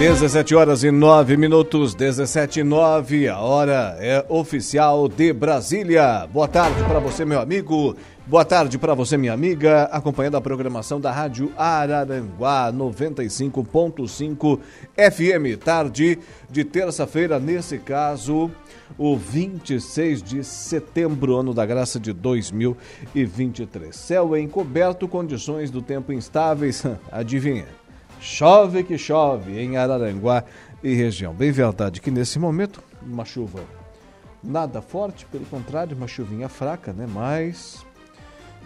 17 horas e 9 minutos, 17 e 9, a hora é oficial de Brasília. Boa tarde para você, meu amigo. Boa tarde para você, minha amiga, acompanhando a programação da Rádio Araranguá 95.5 FM. Tarde de terça-feira, nesse caso, o 26 de setembro, ano da graça de 2023. Céu encoberto, condições do tempo instáveis. Adivinha? Chove que chove em Araranguá e região. Bem verdade que nesse momento, uma chuva nada forte, pelo contrário, uma chuvinha fraca, né? Mas,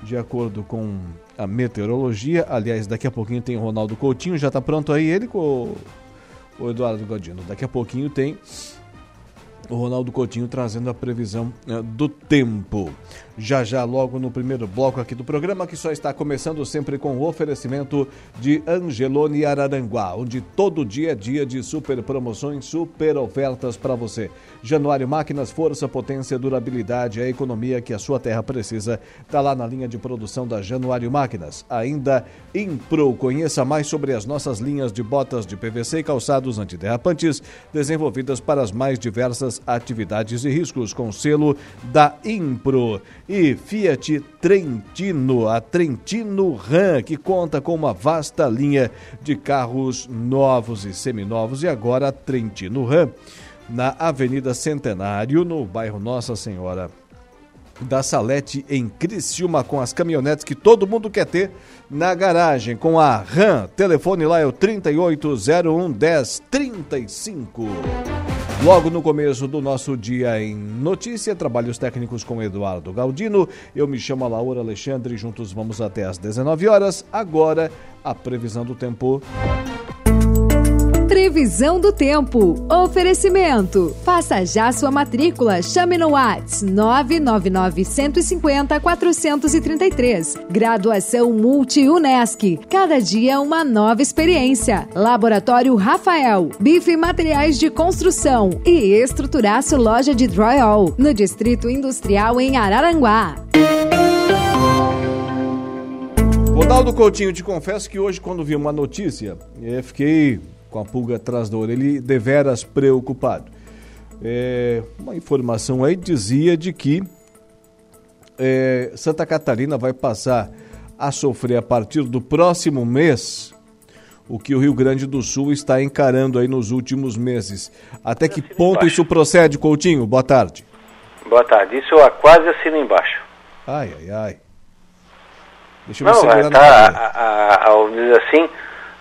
de acordo com a meteorologia, aliás, daqui a pouquinho tem o Ronaldo Coutinho, já está pronto aí ele com o Eduardo Godino. Daqui a pouquinho tem o Ronaldo Coutinho trazendo a previsão uh, do tempo. Já já, logo no primeiro bloco aqui do programa, que só está começando sempre com o oferecimento de Angelone Araranguá, onde todo dia é dia de super promoções, super ofertas para você. Januário Máquinas, força, potência, durabilidade, a economia que a sua terra precisa, está lá na linha de produção da Januário Máquinas. Ainda Impro, conheça mais sobre as nossas linhas de botas de PVC e calçados antiderrapantes, desenvolvidas para as mais diversas atividades e riscos, com selo da Impro. E Fiat Trentino, a Trentino Ram, que conta com uma vasta linha de carros novos e seminovos, e agora a Trentino Ram, na Avenida Centenário, no bairro Nossa Senhora da Salete em Criciúma com as caminhonetes que todo mundo quer ter na garagem com a RAM. Telefone lá é o 3801 1035. Logo no começo do nosso dia em notícia, trabalhos técnicos com Eduardo Galdino. Eu me chamo Laura Alexandre, juntos vamos até às 19 horas. Agora, a previsão do tempo. Previsão do tempo. Oferecimento. Faça já sua matrícula. Chame no Whats 999 150 433. Graduação Multi-UNESC. Cada dia uma nova experiência. Laboratório Rafael. Bife Materiais de Construção. E Estruturaço Loja de Drywall. No Distrito Industrial em Araranguá. Ronaldo Coutinho, te confesso que hoje, quando vi uma notícia, eu fiquei com a pulga atrás da orelha e deveras preocupado. É, uma informação aí dizia de que é, Santa Catarina vai passar a sofrer a partir do próximo mês o que o Rio Grande do Sul está encarando aí nos últimos meses. Até que ponto isso procede, Coutinho? Boa tarde. Boa tarde. Isso eu quase assino embaixo. Ai, ai, ai. Deixa eu Não, ver tá, a, a, a, assim,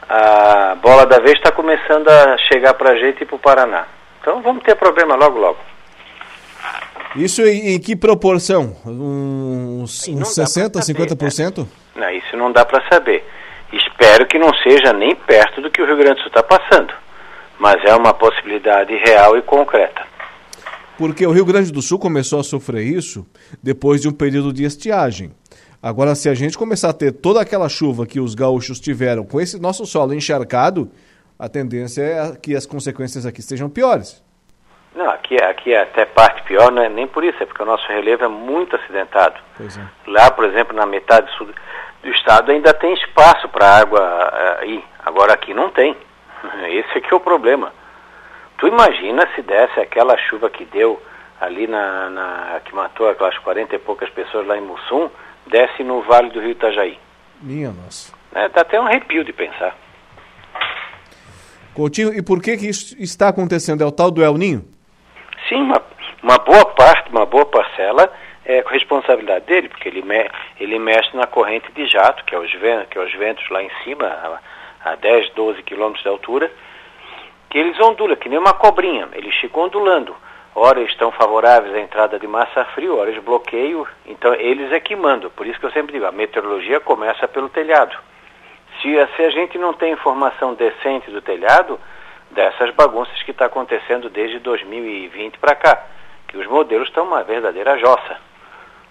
a bola da vez está começando a chegar para a gente e para o Paraná. Então vamos ter problema logo, logo. Isso em, em que proporção? Uns, uns 60%, 50%? Né? Não, isso não dá para saber. Espero que não seja nem perto do que o Rio Grande do Sul está passando. Mas é uma possibilidade real e concreta. Porque o Rio Grande do Sul começou a sofrer isso depois de um período de estiagem. Agora, se a gente começar a ter toda aquela chuva que os gaúchos tiveram com esse nosso solo encharcado, a tendência é que as consequências aqui sejam piores. Não, aqui, aqui é até parte pior, não é nem por isso, é porque o nosso relevo é muito acidentado. É. Lá, por exemplo, na metade sul do estado ainda tem espaço para água uh, ir, agora aqui não tem. Esse aqui é o problema. Tu imagina se desse aquela chuva que deu ali na, na que matou aquelas 40 e poucas pessoas lá em Mussum, desce no Vale do Rio Itajaí. Minha nossa. É, dá até um arrepio de pensar. Coutinho, e por que, que isso está acontecendo? É o tal do El Ninho? Sim, uma, uma boa parte, uma boa parcela é responsabilidade dele, porque ele, me, ele mexe na corrente de jato, que é os ventos, que é os ventos lá em cima, a, a 10, 12 quilômetros de altura, que eles ondulam, que nem uma cobrinha, eles ficam ondulando ora estão favoráveis à entrada de massa frio, ora eles bloqueiam, então eles é que mandam. Por isso que eu sempre digo, a meteorologia começa pelo telhado. Se, se a gente não tem informação decente do telhado, dessas bagunças que está acontecendo desde 2020 para cá, que os modelos estão uma verdadeira jossa.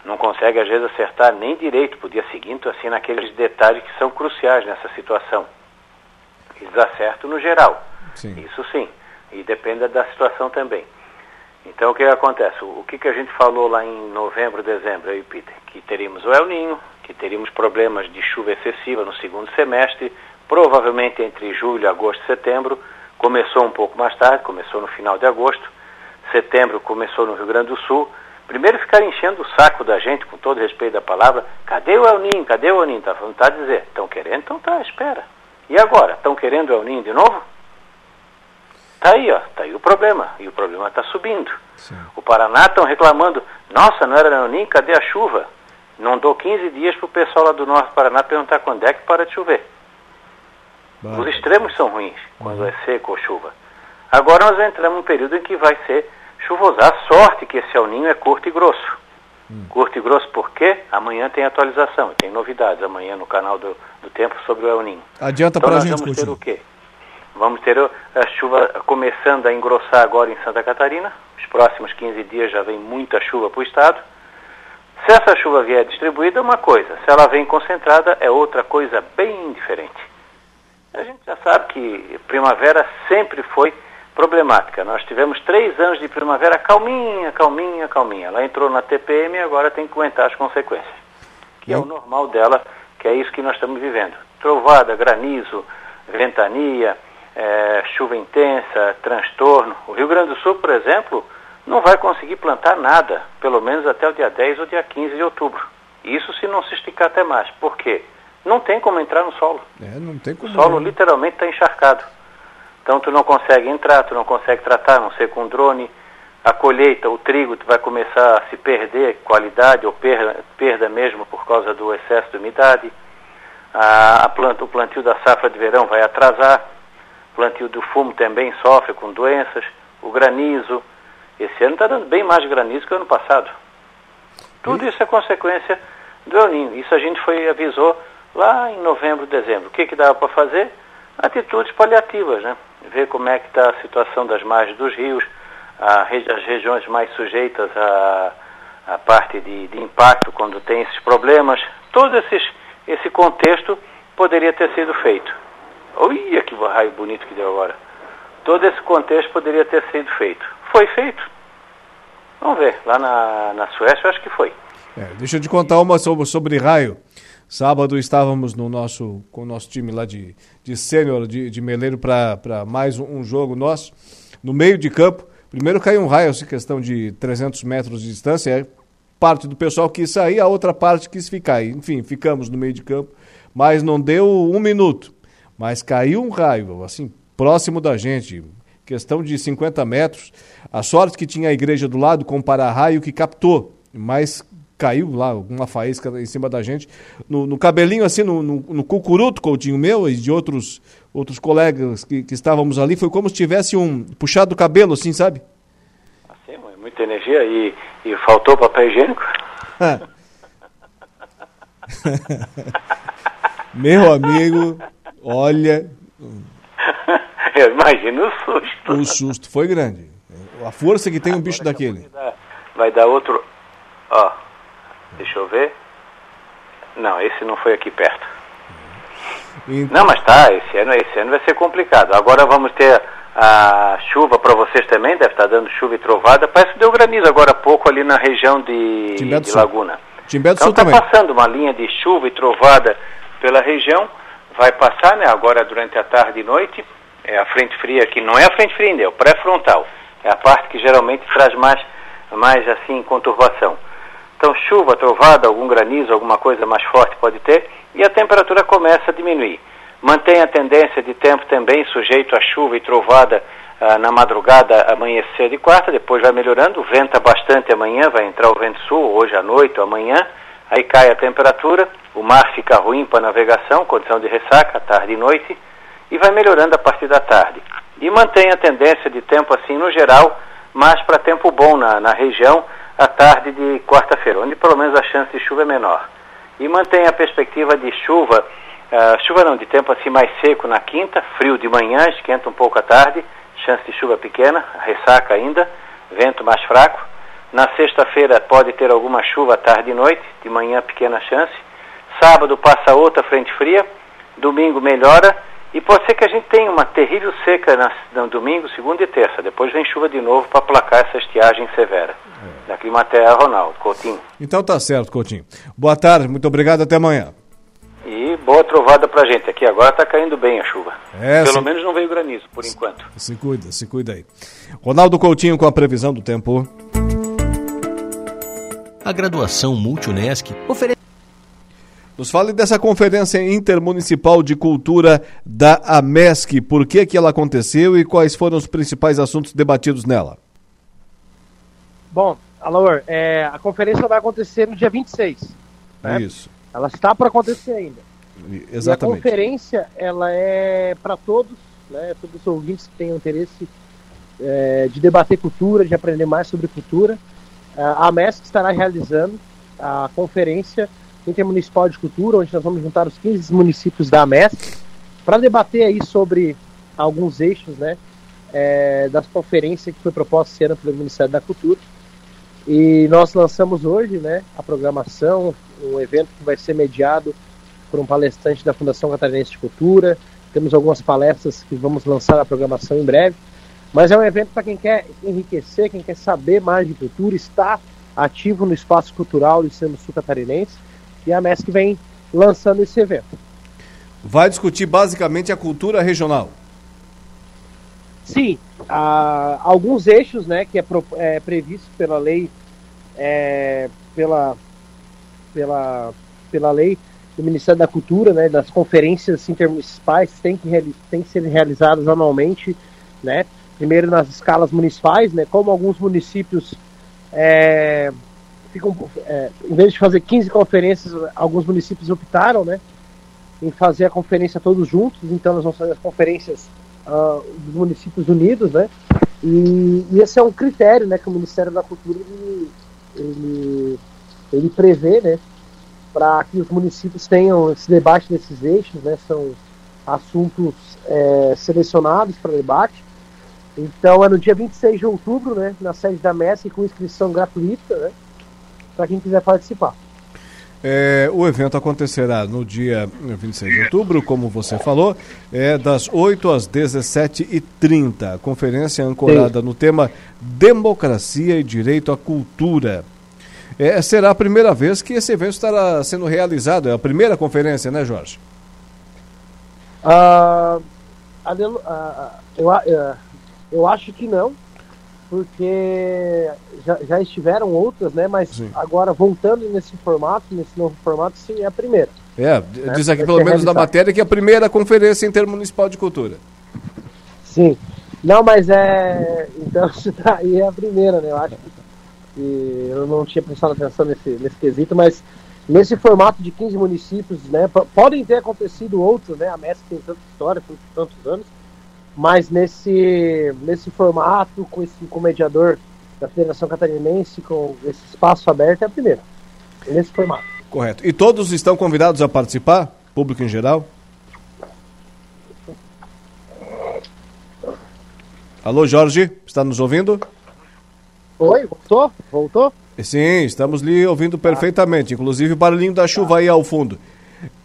Não consegue às vezes acertar nem direito para o dia seguinte, assim naqueles detalhes que são cruciais nessa situação. Eles acertam no geral, sim. isso sim, e depende da situação também. Então o que acontece? O que, que a gente falou lá em novembro, dezembro, aí, Peter? Que teríamos o El Ninho, que teríamos problemas de chuva excessiva no segundo semestre, provavelmente entre julho, agosto e setembro. Começou um pouco mais tarde, começou no final de agosto. Setembro começou no Rio Grande do Sul. Primeiro ficar enchendo o saco da gente, com todo respeito da palavra, cadê o El Ninho? Cadê o El Ninho? Tá falando, tá a dizer, estão querendo? Então tá, espera. E agora? Estão querendo o El Ninho de novo? Tá aí, ó, tá aí o problema. E o problema está subindo. Sim. O Paraná estão reclamando, nossa, não era El Ninho, cadê a chuva? Não dou 15 dias para o pessoal lá do Norte do Paraná perguntar quando é que para de chover. Bah. Os extremos são ruins, quando uhum. é seco ou chuva. Agora nós entramos num período em que vai ser chuvoso. A sorte que esse El Ninho é curto e grosso. Hum. Curto e grosso porque amanhã tem atualização, tem novidades amanhã no canal do, do Tempo sobre o El Ninho. Adianta então, para a gente ter o quê? Vamos ter a chuva começando a engrossar agora em Santa Catarina. Os próximos 15 dias já vem muita chuva para o estado. Se essa chuva vier distribuída, é uma coisa. Se ela vem concentrada, é outra coisa bem diferente. A gente já sabe que primavera sempre foi problemática. Nós tivemos três anos de primavera calminha, calminha, calminha. Ela entrou na TPM e agora tem que aguentar as consequências. Que é o normal dela, que é isso que nós estamos vivendo. Trovada, granizo, ventania, é, chuva intensa, transtorno. O Rio Grande do Sul, por exemplo, não vai conseguir plantar nada, pelo menos até o dia 10 ou dia 15 de outubro. Isso se não se esticar até mais. Por quê? Não tem como entrar no solo. É, não tem como. O solo literalmente está encharcado. Então tu não consegue entrar, tu não consegue tratar, não ser com drone. A colheita, o trigo vai começar a se perder qualidade ou perda, perda mesmo por causa do excesso de umidade. A, a planta, o plantio da safra de verão vai atrasar. O plantio do fumo também sofre com doenças. O granizo, esse ano está dando bem mais granizo que o ano passado. Tudo isso é consequência do El Ninho. Isso a gente foi avisou lá em novembro, dezembro. O que, que dava para fazer? Atitudes paliativas, né? Ver como é que está a situação das margens dos rios, as regiões mais sujeitas à, à parte de, de, impacto quando tem esses problemas. Todo esses, esse contexto poderia ter sido feito. Olha que raio bonito que deu agora. Todo esse contexto poderia ter sido feito. Foi feito. Vamos ver. Lá na, na Suécia eu acho que foi. É, deixa eu te contar uma sobre, sobre raio. Sábado estávamos no nosso, com o nosso time lá de, de sênior, de, de Meleiro, para mais um, um, jogo nosso. No meio de campo, primeiro caiu um raio, assim, questão de 300 metros de distância. É, parte do pessoal quis sair, a outra parte quis ficar. Enfim, ficamos no meio de campo, mas não deu um minuto. Mas caiu um raio, assim, próximo da gente, questão de 50 metros. A sorte que tinha a igreja do lado com para-raio que captou, mas caiu lá uma faísca em cima da gente, no, no cabelinho assim, no, no, no, cucuruto, Coutinho meu e de outros, outros colegas que, que estávamos ali, foi como se tivesse um puxado o cabelo, assim, sabe? Assim, muita energia e, e faltou papel higiênico? meu amigo, olha... Eu imagino o susto. O susto foi grande. A força que tem um bicho daquele. Vai dar, vai dar outro... Ó, deixa eu ver. Não, esse não foi aqui perto. Então... Não, mas tá, esse ano, esse ano vai ser complicado. Agora vamos ter a chuva para vocês também, deve estar tá dando chuva e trovada. Parece que deu granizo agora há pouco ali na região de, de Laguna. Timbé do então está passando uma linha de chuva e trovada pela região. Vai passar, né, agora durante a tarde e noite. É a frente fria que não é a frente fria ainda, é o pré-frontal. É a parte que geralmente traz mais, mais assim, conturbação. Então, chuva, trovada, algum granizo, alguma coisa mais forte pode ter, e a temperatura começa a diminuir. Mantém a tendência de tempo também sujeito a chuva e trovada ah, na madrugada, amanhecer de quarta, depois vai melhorando, venta bastante amanhã, vai entrar o vento sul, hoje à noite amanhã, aí cai a temperatura, o mar fica ruim para navegação, condição de ressaca, tarde e noite, e vai melhorando a partir da tarde. E mantém a tendência de tempo assim no geral, mas para tempo bom na, na região, à tarde de quarta-feira, onde pelo menos a chance de chuva é menor. E mantém a perspectiva de chuva, uh, chuva não, de tempo assim mais seco na quinta, frio de manhã, esquenta um pouco à tarde, chance de chuva pequena, ressaca ainda, vento mais fraco. Na sexta-feira pode ter alguma chuva tarde e noite, de manhã pequena chance. Sábado passa outra frente fria, domingo melhora e pode ser que a gente tenha uma terrível seca no domingo, segunda e terça. Depois vem chuva de novo para placar essa estiagem severa. É. Da Climaterra, Ronaldo, Coutinho. Então tá certo, Coutinho. Boa tarde, muito obrigado, até amanhã. E boa trovada pra gente. Aqui agora tá caindo bem a chuva. É, Pelo se... menos não veio granizo, por enquanto. Se cuida, se cuida aí. Ronaldo Coutinho com a previsão do tempo. A graduação Multunesc oferece. Nos fale dessa conferência intermunicipal de cultura da AMESC. Por que, que ela aconteceu e quais foram os principais assuntos debatidos nela? Bom, Alaor, é, a conferência vai acontecer no dia 26. Né? Isso. Ela está para acontecer ainda. Exatamente. E a conferência ela é para todos, né, todos os ouvintes que tenham interesse é, de debater cultura, de aprender mais sobre cultura. A MESC estará realizando a conferência intermunicipal de cultura, onde nós vamos juntar os 15 municípios da MESC para debater aí sobre alguns eixos, né, é, das conferências que foi proposta esse ano pelo Ministério da Cultura. E nós lançamos hoje, né, a programação, um evento que vai ser mediado por um palestrante da Fundação Catarinense de Cultura. Temos algumas palestras que vamos lançar na programação em breve. Mas é um evento para quem quer enriquecer, quem quer saber mais de cultura, está ativo no espaço cultural do Centro Sul Catarinense. E a MESC vem lançando esse evento. Vai discutir basicamente a cultura regional. Sim, há alguns eixos né, que é, é previsto pela lei, é, pela pela, pela lei do Ministério da Cultura, né, das conferências intermunicipais tem que, tem que ser realizadas anualmente, né, primeiro nas escalas municipais, né, como alguns municípios é, ficam, é, em vez de fazer 15 conferências, alguns municípios optaram, né, em fazer a conferência todos juntos, então nós vamos fazer as conferências uh, dos municípios unidos, né, e, e, esse é um critério, né, que o Ministério da Cultura ele, ele ele prevê, né, para que os municípios tenham esse debate desses eixos, né, são assuntos é, selecionados para debate. Então é no dia 26 de outubro, né, na sede da MESC, com inscrição gratuita, né, para quem quiser participar. É, o evento acontecerá no dia 26 de outubro, como você falou, é das 8 às 17h30. Conferência ancorada Sim. no tema Democracia e Direito à Cultura. É, será a primeira vez que esse evento estará sendo realizado, é a primeira conferência, né, Jorge? Uh, uh, eu, uh, eu acho que não, porque já, já estiveram outras, né? Mas sim. agora voltando nesse formato, nesse novo formato, sim, é a primeira. É, né? diz aqui pelo menos na matéria que é a primeira conferência intermunicipal de cultura. Sim. Não, mas é. Então, isso daí é a primeira, né? Eu acho que eu não tinha prestado atenção nesse, nesse quesito, mas nesse formato de 15 municípios, né, podem ter acontecido outros, né, a MESC tem tanta história, por tantos anos, mas nesse, nesse formato, com esse com mediador da Federação Catarinense, com esse espaço aberto, é a primeira, nesse formato. Correto. E todos estão convidados a participar? Público em geral? Alô, Jorge, está nos ouvindo? Oi, voltou? Voltou? Sim, estamos lhe ouvindo perfeitamente, inclusive o barulhinho da chuva aí ao fundo.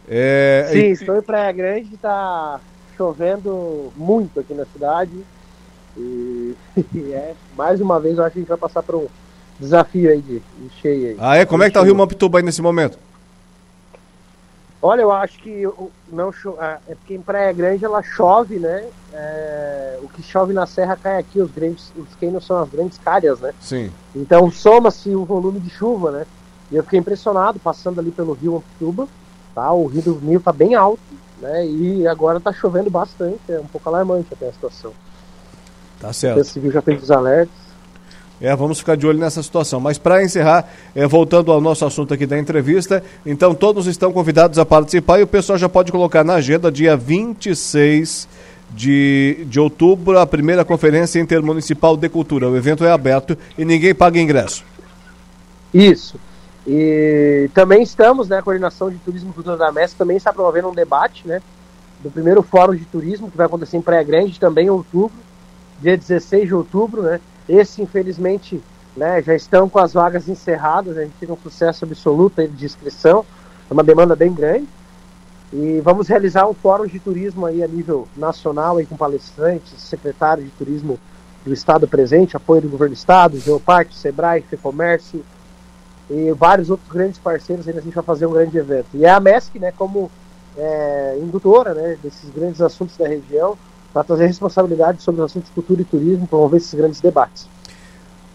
É, Sim, e... estou em Praia Grande, está chovendo muito aqui na cidade. E, e, é, mais uma vez eu acho que a gente vai passar por um desafio aí de, de cheio. Aí. Ah, é? Como é que tá o Rio Mampituba aí nesse momento? Olha, eu acho que não é, é porque em Praia Grande ela chove, né? É, o que chove na serra cai aqui, os grandes, os cânions são as grandes calhas, né? Sim. Então soma-se o volume de chuva, né? E eu fiquei impressionado passando ali pelo Rio Antituba, tá? O Rio do Nilo tá bem alto, né? E agora tá chovendo bastante, é um pouco alarmante até a situação. Tá certo. O civil já fez os alertas. É, vamos ficar de olho nessa situação. Mas para encerrar, é, voltando ao nosso assunto aqui da entrevista, então todos estão convidados a participar e o pessoal já pode colocar na agenda dia 26 de, de outubro a primeira conferência intermunicipal de cultura. O evento é aberto e ninguém paga ingresso. Isso. E também estamos, né, a Coordenação de Turismo e Cultura da MES também está promovendo um debate, né, do primeiro Fórum de Turismo que vai acontecer em Praia Grande, também em outubro dia 16 de outubro, né? Esse, infelizmente, né, já estão com as vagas encerradas, a gente tem um sucesso absoluto de inscrição, é uma demanda bem grande. E vamos realizar um fórum de turismo aí a nível nacional, aí com palestrantes, secretários de turismo do Estado presente, apoio do governo do Estado, Geoparque, Sebrae, FEComércio e vários outros grandes parceiros, aí a gente vai fazer um grande evento. E é a MESC, né, como é, indutora né, desses grandes assuntos da região, para trazer responsabilidade sobre os assuntos de cultura e turismo, promover esses grandes debates.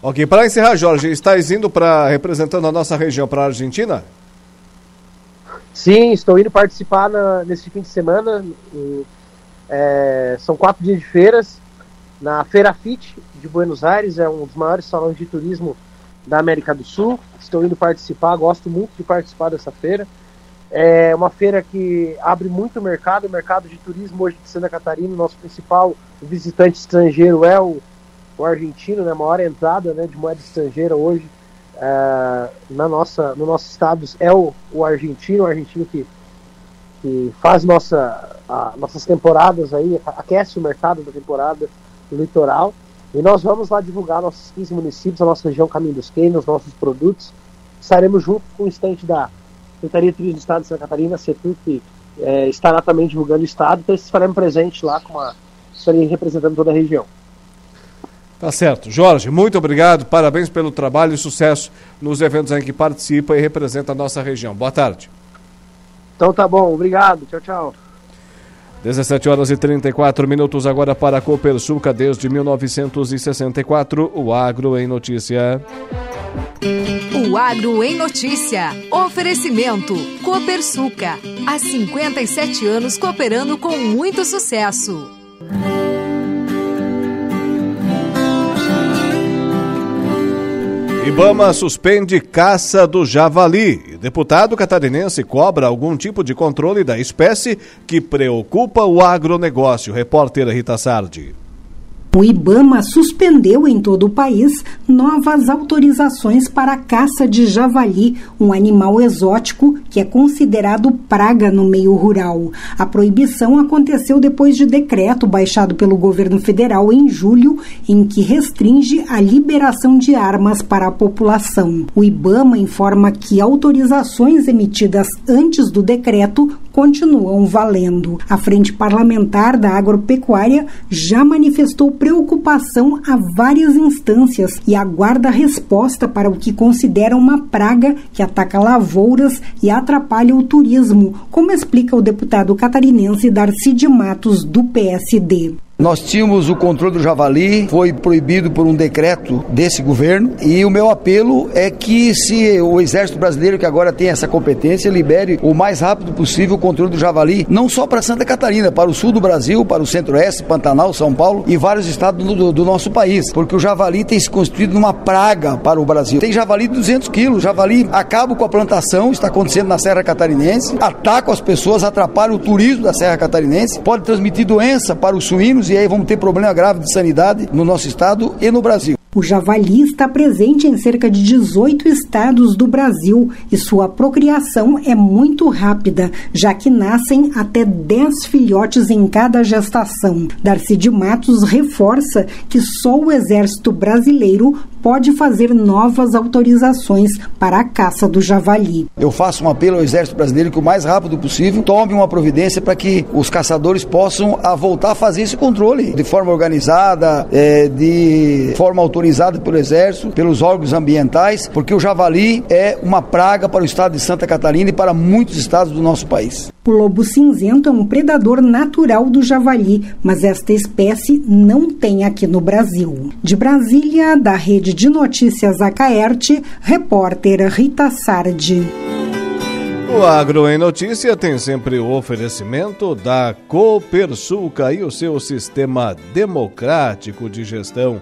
Ok, para encerrar, Jorge, estás indo para representando a nossa região para a Argentina? Sim, estou indo participar na, nesse fim de semana. E, é, são quatro dias de feiras na Feira FIT de Buenos Aires, é um dos maiores salões de turismo da América do Sul. Estou indo participar, gosto muito de participar dessa feira. É uma feira que abre muito mercado, o mercado de turismo hoje de Santa Catarina, nosso principal visitante estrangeiro é o, o argentino, né, maior entrada né, de moeda estrangeira hoje é, na nossa, no nosso estado é o, o argentino, o argentino que, que faz nossa, a, nossas temporadas aí, aquece o mercado da temporada litoral. E nós vamos lá divulgar nossos 15 municípios, a nossa região Caminho dos Quênios, nossos produtos. Estaremos junto com o estante da Secretaria de Turismo do Estado de Santa Catarina, a CETUR, que é, estará também divulgando o Estado. Então, estaremos presentes lá com uma, estarei representando toda a região. Tá certo. Jorge, muito obrigado, parabéns pelo trabalho e sucesso nos eventos em que participa e representa a nossa região. Boa tarde. Então tá bom, obrigado. Tchau, tchau. 17 horas e 34 minutos agora para a Copersuca, desde 1964, o Agro em Notícia. O Agro em Notícia. Oferecimento. Copersuca. Há 57 anos cooperando com muito sucesso. Ibama suspende caça do javali. Deputado catarinense cobra algum tipo de controle da espécie que preocupa o agronegócio. Repórter Rita Sardi. O Ibama suspendeu em todo o país novas autorizações para a caça de javali, um animal exótico que é considerado praga no meio rural. A proibição aconteceu depois de decreto baixado pelo governo federal em julho, em que restringe a liberação de armas para a população. O Ibama informa que autorizações emitidas antes do decreto continuam valendo. A Frente Parlamentar da Agropecuária já manifestou preocupação a várias instâncias e aguarda resposta para o que considera uma praga que ataca lavouras e atrapalha o turismo, como explica o deputado catarinense Darcy de Matos, do PSD. Nós tínhamos o controle do javali, foi proibido por um decreto desse governo, e o meu apelo é que se o Exército Brasileiro, que agora tem essa competência, libere o mais rápido possível o controle do javali, não só para Santa Catarina, para o sul do Brasil, para o centro-oeste, Pantanal, São Paulo e vários estados do, do, nosso país, porque o javali tem se constituído numa praga para o Brasil. Tem javali de 200 quilos, javali acaba com a plantação, está acontecendo na Serra Catarinense, ataca as pessoas, atrapalha o turismo da Serra Catarinense, pode transmitir doença para os suínos e aí vamos ter problema grave de sanidade no nosso estado e no Brasil. O javali está presente em cerca de 18 estados do Brasil e sua procriação é muito rápida, já que nascem até 10 filhotes em cada gestação. Darcy de Matos reforça que só o Exército Brasileiro pode fazer novas autorizações para a caça do javali. Eu faço um apelo ao Exército Brasileiro que o mais rápido possível tome uma providência para que os caçadores possam a voltar a fazer esse controle de forma organizada, é, de forma autorizada pelo Exército, pelos órgãos ambientais, porque o javali é uma praga para o estado de Santa Catarina e para muitos estados do nosso país. O lobo cinzento é um predador natural do javali, mas esta espécie não tem aqui no Brasil. De Brasília, da Rede de Notícias Acaerte, repórter Rita Sardi. O Agro em Notícia tem sempre o oferecimento da Copersuca e o seu sistema democrático de gestão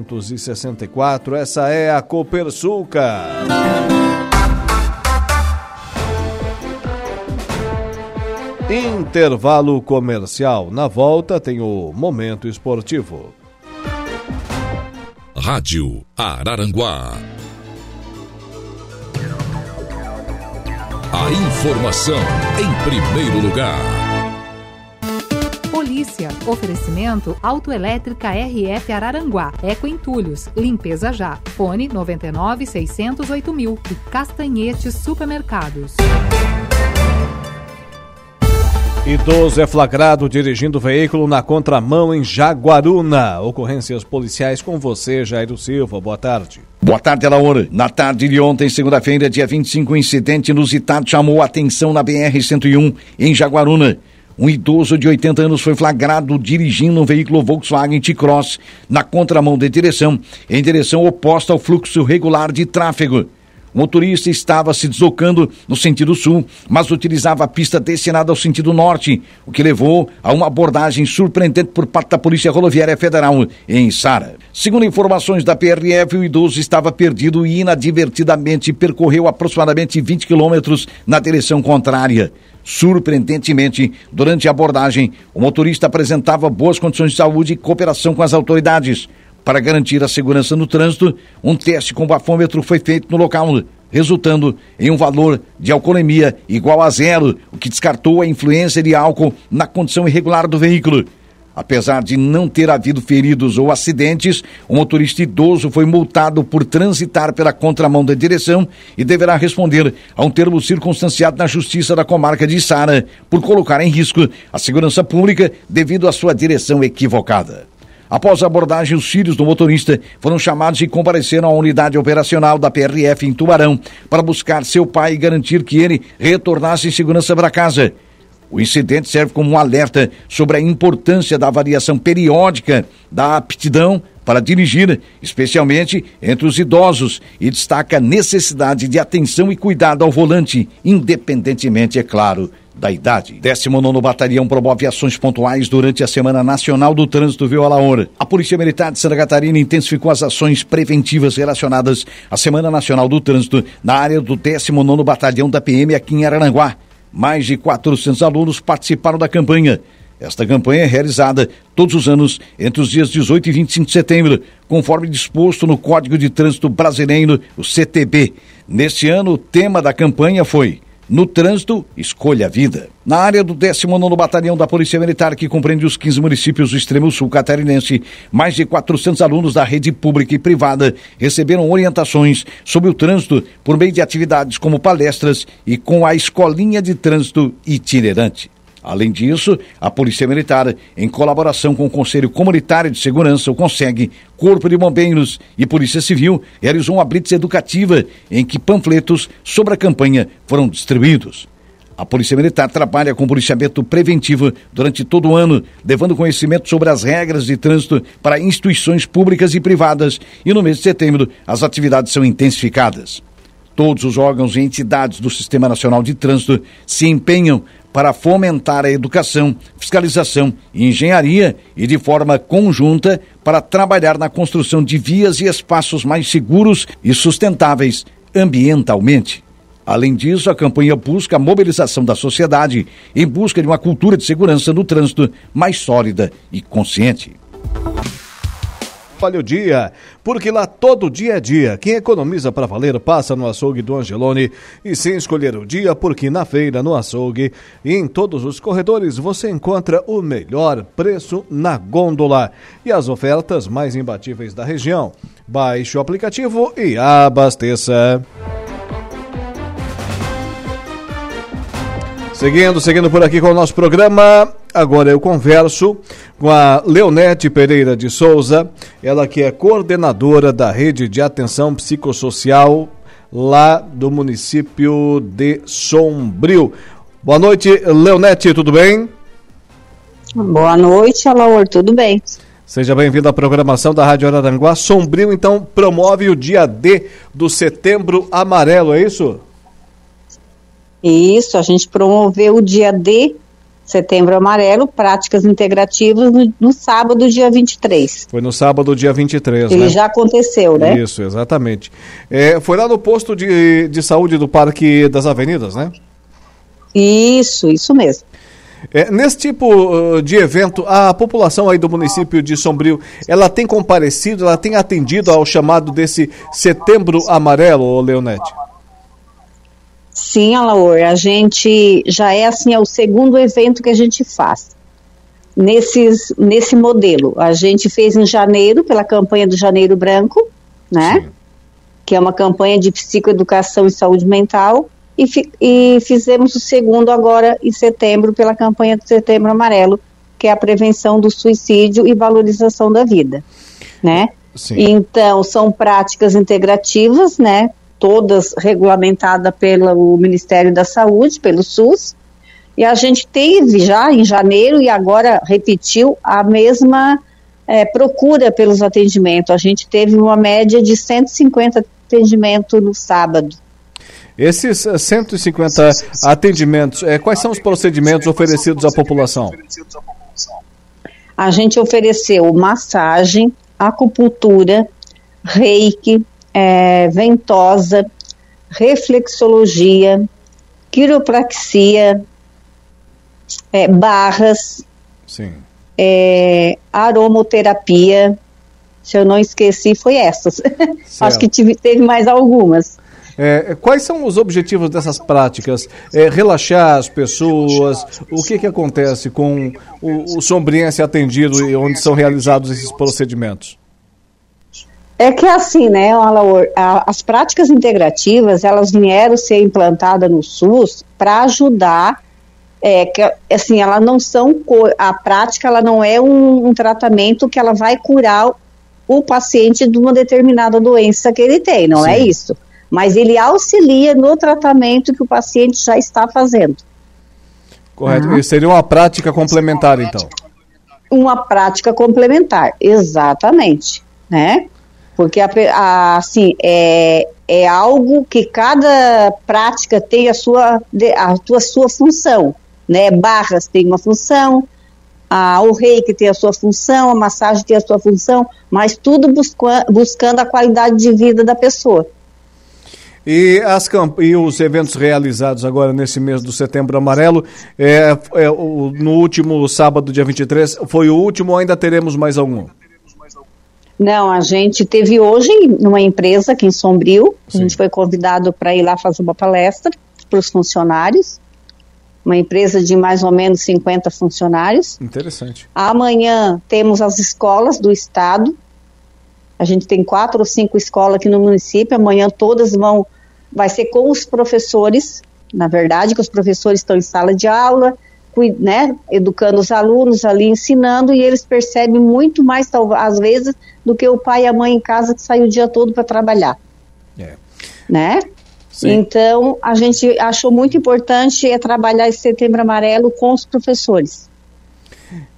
1964, essa é a Copersuca. Intervalo comercial. Na volta tem o Momento Esportivo. Rádio Araranguá. A informação em primeiro lugar. Oferecimento Autoelétrica RF Araranguá. Eco Entulhos. Limpeza já. Fone 99 608 mil. E Castanhetes Supermercados. Idoso é flagrado dirigindo veículo na contramão em Jaguaruna. Ocorrências policiais com você, Jairo Silva. Boa tarde. Boa tarde, Alaor. Na tarde de ontem, segunda-feira, dia 25, um incidente inusitado chamou a atenção na BR-101 em Jaguaruna. Um idoso de 80 anos foi flagrado dirigindo um veículo Volkswagen T-Cross na contramão de direção, em direção oposta ao fluxo regular de tráfego. O motorista estava se deslocando no sentido sul, mas utilizava a pista destinada ao sentido norte, o que levou a uma abordagem surpreendente por parte da Polícia Rodoviária Federal em Sara. Segundo informações da PRF, o idoso estava perdido e inadvertidamente percorreu aproximadamente 20 quilômetros na direção contrária. Surpreendentemente, durante a abordagem, o motorista apresentava boas condições de saúde e cooperação com as autoridades. Para garantir a segurança no trânsito, um teste com bafômetro foi feito no local, resultando em um valor de alcoolemia igual a zero, o que descartou a influência de álcool na condição irregular do veículo. Apesar de não ter havido feridos ou acidentes, o motorista idoso foi multado por transitar pela contramão da direção e deverá responder a um termo circunstanciado na Justiça da Comarca de Sara por colocar em risco a segurança pública devido à sua direção equivocada. Após a abordagem, os filhos do motorista foram chamados e compareceram à unidade operacional da PRF em Tubarão para buscar seu pai e garantir que ele retornasse em segurança para casa. O incidente serve como um alerta sobre a importância da avaliação periódica da aptidão para dirigir, especialmente entre os idosos, e destaca a necessidade de atenção e cuidado ao volante, independentemente, é claro, da idade. 19 Batalhão promove ações pontuais durante a Semana Nacional do Trânsito Viu Alaor. A Polícia Militar de Santa Catarina intensificou as ações preventivas relacionadas à Semana Nacional do Trânsito na área do 19 Batalhão da PM aqui em Araranguá. Mais de 400 alunos participaram da campanha. Esta campanha é realizada todos os anos entre os dias 18 e 25 de setembro, conforme disposto no Código de Trânsito Brasileiro, o CTB. Neste ano, o tema da campanha foi no trânsito, escolha a vida. Na área do 19 Batalhão da Polícia Militar, que compreende os 15 municípios do extremo sul catarinense, mais de 400 alunos da rede pública e privada receberam orientações sobre o trânsito por meio de atividades como palestras e com a Escolinha de Trânsito Itinerante. Além disso, a Polícia Militar, em colaboração com o Conselho Comunitário de Segurança, o CONSEG, Corpo de Bombeiros e Polícia Civil, realizou uma blitz educativa em que panfletos sobre a campanha foram distribuídos. A Polícia Militar trabalha com policiamento preventivo durante todo o ano, levando conhecimento sobre as regras de trânsito para instituições públicas e privadas, e no mês de setembro as atividades são intensificadas. Todos os órgãos e entidades do Sistema Nacional de Trânsito se empenham para fomentar a educação, fiscalização e engenharia e de forma conjunta para trabalhar na construção de vias e espaços mais seguros e sustentáveis ambientalmente. Além disso, a campanha busca a mobilização da sociedade em busca de uma cultura de segurança no trânsito mais sólida e consciente. Olha o dia, porque lá todo dia é dia. Quem economiza para valer passa no açougue do Angelone e sem escolher o dia, porque na feira, no açougue e em todos os corredores você encontra o melhor preço na gôndola e as ofertas mais imbatíveis da região. Baixe o aplicativo e abasteça. Seguindo, seguindo por aqui com o nosso programa, agora eu converso com a Leonete Pereira de Souza, ela que é coordenadora da rede de atenção psicossocial lá do município de Sombrio. Boa noite, Leonete, tudo bem? Boa noite, Alaor, tudo bem? Seja bem-vindo à programação da Rádio Araranguá. Sombrio, então, promove o dia D do Setembro Amarelo, é isso? Isso, a gente promoveu o dia D, Setembro Amarelo, práticas integrativas, no, no sábado, dia 23. Foi no sábado, dia 23, Ele né? já aconteceu, né? Isso, exatamente. É, foi lá no posto de, de saúde do Parque das Avenidas, né? Isso, isso mesmo. É, nesse tipo uh, de evento, a população aí do município de Sombrio, ela tem comparecido, ela tem atendido ao chamado desse Setembro Amarelo, Leonete? Sim, Alaor, a gente já é assim, é o segundo evento que a gente faz nesses, nesse modelo. A gente fez em janeiro, pela campanha do Janeiro Branco, né? Sim. Que é uma campanha de psicoeducação e saúde mental. E, fi, e fizemos o segundo agora em setembro, pela campanha do Setembro Amarelo, que é a prevenção do suicídio e valorização da vida, né? Sim. Então, são práticas integrativas, né? Todas regulamentadas pelo Ministério da Saúde, pelo SUS, e a gente teve já em janeiro e agora repetiu a mesma é, procura pelos atendimentos. A gente teve uma média de 150 atendimentos no sábado. Esses 150 eh, atendimentos, é, quais são os procedimentos oferecidos à população? A gente ofereceu massagem, acupuntura, reiki, é, ventosa, reflexologia, quiropraxia, é, barras, é, aromoterapia. Se eu não esqueci, foi essas. Acho que tive, teve mais algumas. É, quais são os objetivos dessas práticas? É, relaxar as pessoas? O que, que acontece com o, o sombriense atendido e onde são realizados esses procedimentos? É que assim, né, as práticas integrativas, elas vieram ser implantadas no SUS para ajudar, é, que, assim, elas não são, a prática, ela não é um, um tratamento que ela vai curar o paciente de uma determinada doença que ele tem, não é Sim. é isso. Mas ele auxilia no tratamento que o paciente já está fazendo. Correto. Uhum. Seria uma prática complementar, então. Uma prática complementar, exatamente, né? Porque, a, a, assim, é, é algo que cada prática tem a sua, a, a sua função, né? Barras tem uma função, a, o reiki tem a sua função, a massagem tem a sua função, mas tudo busca, buscando a qualidade de vida da pessoa. E, as e os eventos realizados agora nesse mês do Setembro Amarelo, é, é, o, no último sábado, dia 23, foi o último ou ainda teremos mais algum? Não, a gente teve hoje numa empresa aqui em Sombrio, Sim. a gente foi convidado para ir lá fazer uma palestra para os funcionários, uma empresa de mais ou menos 50 funcionários. Interessante. Amanhã temos as escolas do estado, a gente tem quatro ou cinco escolas aqui no município, amanhã todas vão, vai ser com os professores, na verdade, que os professores estão em sala de aula, né, educando os alunos ali, ensinando, e eles percebem muito mais, às vezes, do que o pai e a mãe em casa que saem o dia todo para trabalhar. É. Né? Sim. Então, a gente achou muito importante é trabalhar esse setembro amarelo com os professores.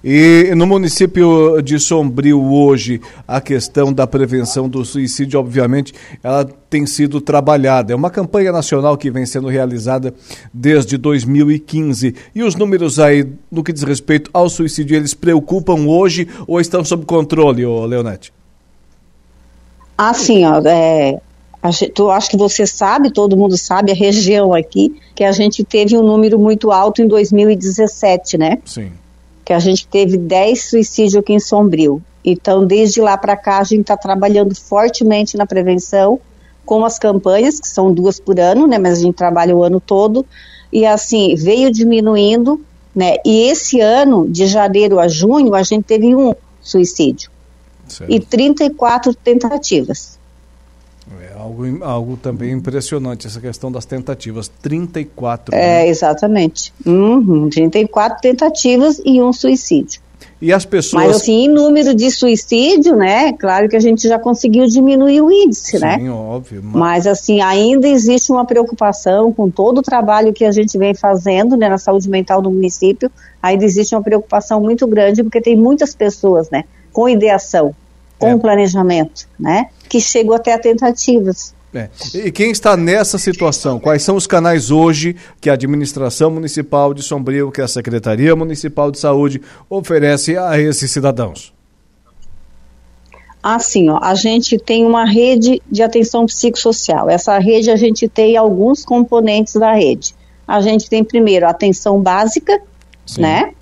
E no município de Sombrio hoje, a questão da prevenção do suicídio, obviamente, ela tem sido trabalhada. É uma campanha nacional que vem sendo realizada desde 2015. E os números aí, no que diz respeito ao suicídio, eles preocupam hoje ou estão sob controle, Leonete? Assim, ó, é, eu acho que você sabe, todo mundo sabe, a região aqui, que a gente teve um número muito alto em 2017, né? Sim que a gente teve 10 suicídios aqui em Sombrio. Então, desde lá para cá, a gente está trabalhando fortemente na prevenção, com as campanhas, que são duas por ano, né? Mas a gente trabalha o ano todo. E assim, veio diminuindo, né? E esse ano, de janeiro a junho, a gente teve um suicídio. Certo. E 34 tentativas. É algo, algo também impressionante essa questão das tentativas. 34. É, né? exatamente. Uhum, 34 tentativas e um suicídio. E as pessoas. Mas assim, em número de suicídio, né? Claro que a gente já conseguiu diminuir o índice, Sim, né? Sim, óbvio. Mas... mas... assim, ainda existe uma preocupação com todo o trabalho que a gente vem fazendo né, na saúde mental no município. Ainda existe uma preocupação muito grande, porque tem muitas pessoas, né? Com ideação, com é. planejamento, né? Que chegam até a tentativas. É. E quem está nessa situação? Quais são os canais hoje que a administração municipal de Sombrio, que a Secretaria Municipal de Saúde oferece a esses cidadãos? Assim, ó, a gente tem uma rede de atenção psicossocial. Essa rede a gente tem alguns componentes da rede. A gente tem primeiro a atenção básica, Sim. né?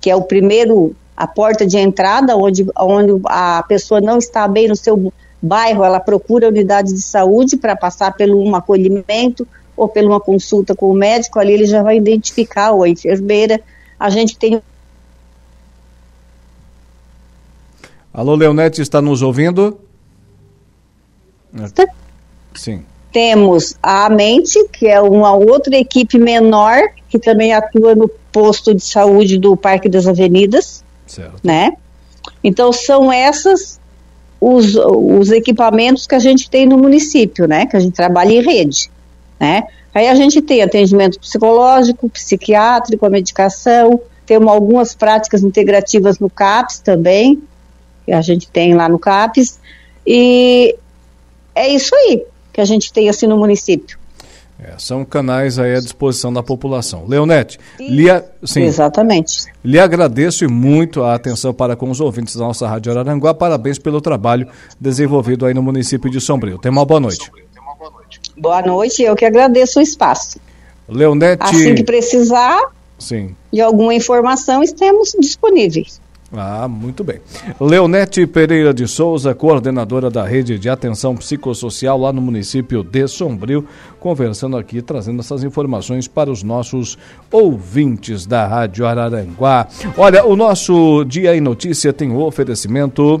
Que é o primeiro, a porta de entrada, onde, onde a pessoa não está bem no seu bairro, ela procura a unidade de saúde para passar pelo um acolhimento ou pela uma consulta com o médico, ali ele já vai identificar, ou a enfermeira. A gente tem. Alô, Leonete, está nos ouvindo? Sim. Temos a Mente, que é uma outra equipe menor, que também atua no posto de saúde do Parque das Avenidas. Certo. Né? Então, são essas os, os equipamentos que a gente tem no município, né? Que a gente trabalha em rede, né? Aí a gente tem atendimento psicológico, psiquiátrico, a medicação, temos algumas práticas integrativas no CAPS também, que a gente tem lá no CAPS, e é isso aí que a gente tem assim no município. É, são canais aí à disposição da população. Leonete, lhe, sim, exatamente. Lhe agradeço muito a atenção para com os ouvintes da nossa Rádio Araranguá. Parabéns pelo trabalho desenvolvido aí no município de Sombrio. Tenha uma boa noite. Boa noite, eu que agradeço o espaço. Leonete. Assim que precisar sim. de alguma informação, estamos disponíveis. Ah, muito bem. Leonete Pereira de Souza, coordenadora da rede de atenção psicossocial lá no município de Sombrio, conversando aqui, trazendo essas informações para os nossos ouvintes da Rádio Araranguá. Olha, o nosso Dia em Notícia tem o oferecimento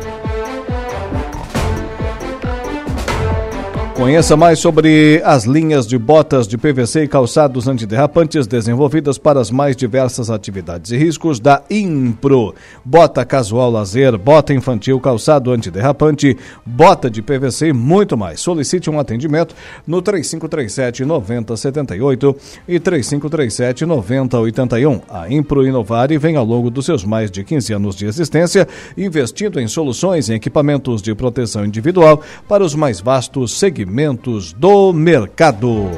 Conheça mais sobre as linhas de botas de PVC e calçados antiderrapantes desenvolvidas para as mais diversas atividades e riscos da Impro. Bota casual lazer, bota infantil, calçado antiderrapante, bota de PVC e muito mais. Solicite um atendimento no 3537 9078 e 3537 9081. A Impro Inovar vem ao longo dos seus mais de 15 anos de existência investindo em soluções e equipamentos de proteção individual para os mais vastos segmentos segmentos do mercado.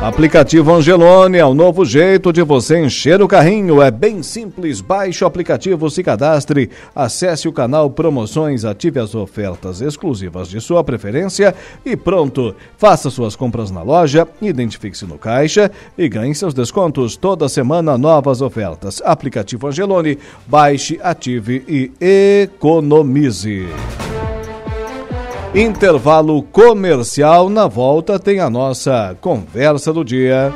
Aplicativo Angelone é o novo jeito de você encher o carrinho. É bem simples. Baixe o aplicativo, se cadastre, acesse o canal Promoções, ative as ofertas exclusivas de sua preferência e pronto. Faça suas compras na loja, identifique-se no caixa e ganhe seus descontos. Toda semana, novas ofertas. Aplicativo Angelone. Baixe, ative e economize. Intervalo comercial. Na volta tem a nossa conversa do dia.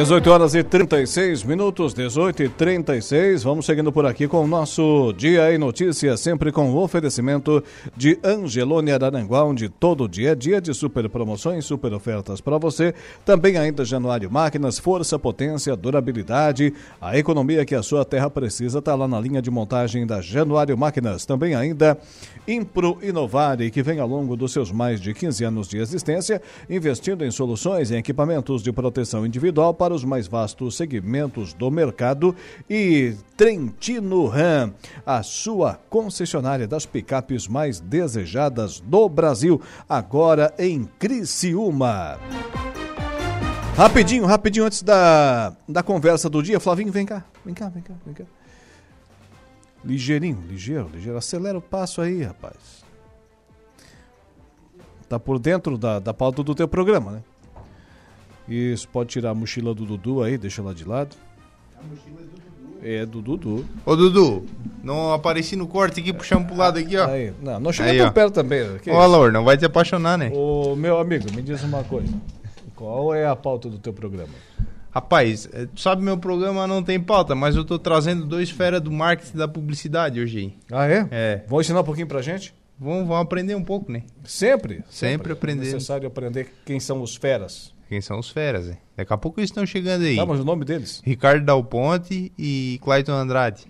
18 horas e 36 minutos, 18 e 36. Vamos seguindo por aqui com o nosso Dia em Notícias, sempre com o oferecimento de Angelone Araranguá, onde todo dia é dia de super promoções, super ofertas para você. Também ainda Januário Máquinas, força, potência, durabilidade, a economia que a sua terra precisa está lá na linha de montagem da Januário Máquinas. Também ainda Impro Inovare, que vem ao longo dos seus mais de 15 anos de existência, investindo em soluções e equipamentos de proteção individual para para os mais vastos segmentos do mercado e Trentino Ram, a sua concessionária das picapes mais desejadas do Brasil, agora em Criciúma. Rapidinho, rapidinho antes da, da conversa do dia, Flavinho, vem cá. Vem cá, vem cá, vem cá. Ligeirinho, ligeiro, ligeiro. Acelera o passo aí, rapaz. Tá por dentro da, da pauta do teu programa, né? Isso, pode tirar a mochila do Dudu aí, deixa lá de lado. A mochila é do Dudu. É do Dudu. Ô Dudu, não apareci no corte aqui, puxando pro lado aqui, ó. Aí, não, não chega tão perto também. Ô, Laur, não vai te apaixonar, né? Ô, meu amigo, me diz uma coisa. Qual é a pauta do teu programa? Rapaz, eh, tu sabe meu programa não tem pauta, mas eu tô trazendo dois feras do marketing da publicidade hoje aí. Ah, é? É. Vão ensinar um pouquinho pra gente? Vamos, vamos aprender um pouco, né? Sempre? Sempre, Sempre aprender. É necessário aprender quem são os feras. Quem são os feras, hein? Daqui a pouco eles estão chegando aí. Tá, mas o nome deles? Ricardo Dal Ponte e Clayton Andrade.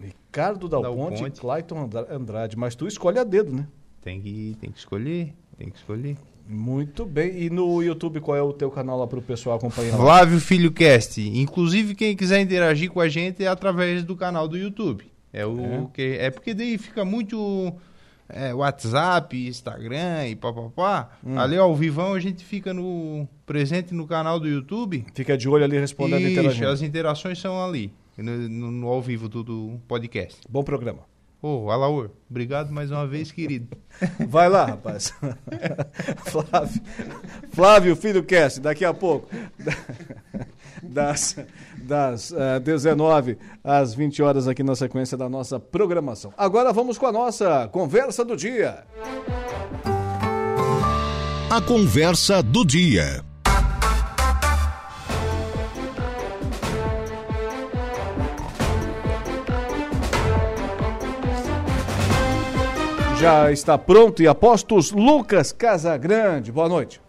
Ricardo Dal, Dal Ponte, Ponte e Clayton Andrade. Mas tu escolhe a dedo, né? Tem que, tem que escolher, tem que escolher. Muito bem. E no YouTube, qual é o teu canal lá para o pessoal acompanhar? Flávio Filho Cast. Inclusive, quem quiser interagir com a gente é através do canal do YouTube. É o é. que é porque daí fica muito é, WhatsApp, Instagram e papapá. Hum. Ali ao vivão a gente fica no presente no canal do YouTube. Fica de olho ali respondendo interagindo. as interações são ali, no, no, no ao vivo do, do podcast. Bom programa. Ô, oh, Alaor, obrigado mais uma vez, querido. Vai lá, rapaz. Flávio, Flávio Filho Cast, daqui a pouco. Das, das uh, eh, 19 às 20 horas aqui na sequência da nossa programação. Agora vamos com a nossa conversa do dia. A conversa do dia. Já está pronto e apostos Lucas Casagrande. Boa noite.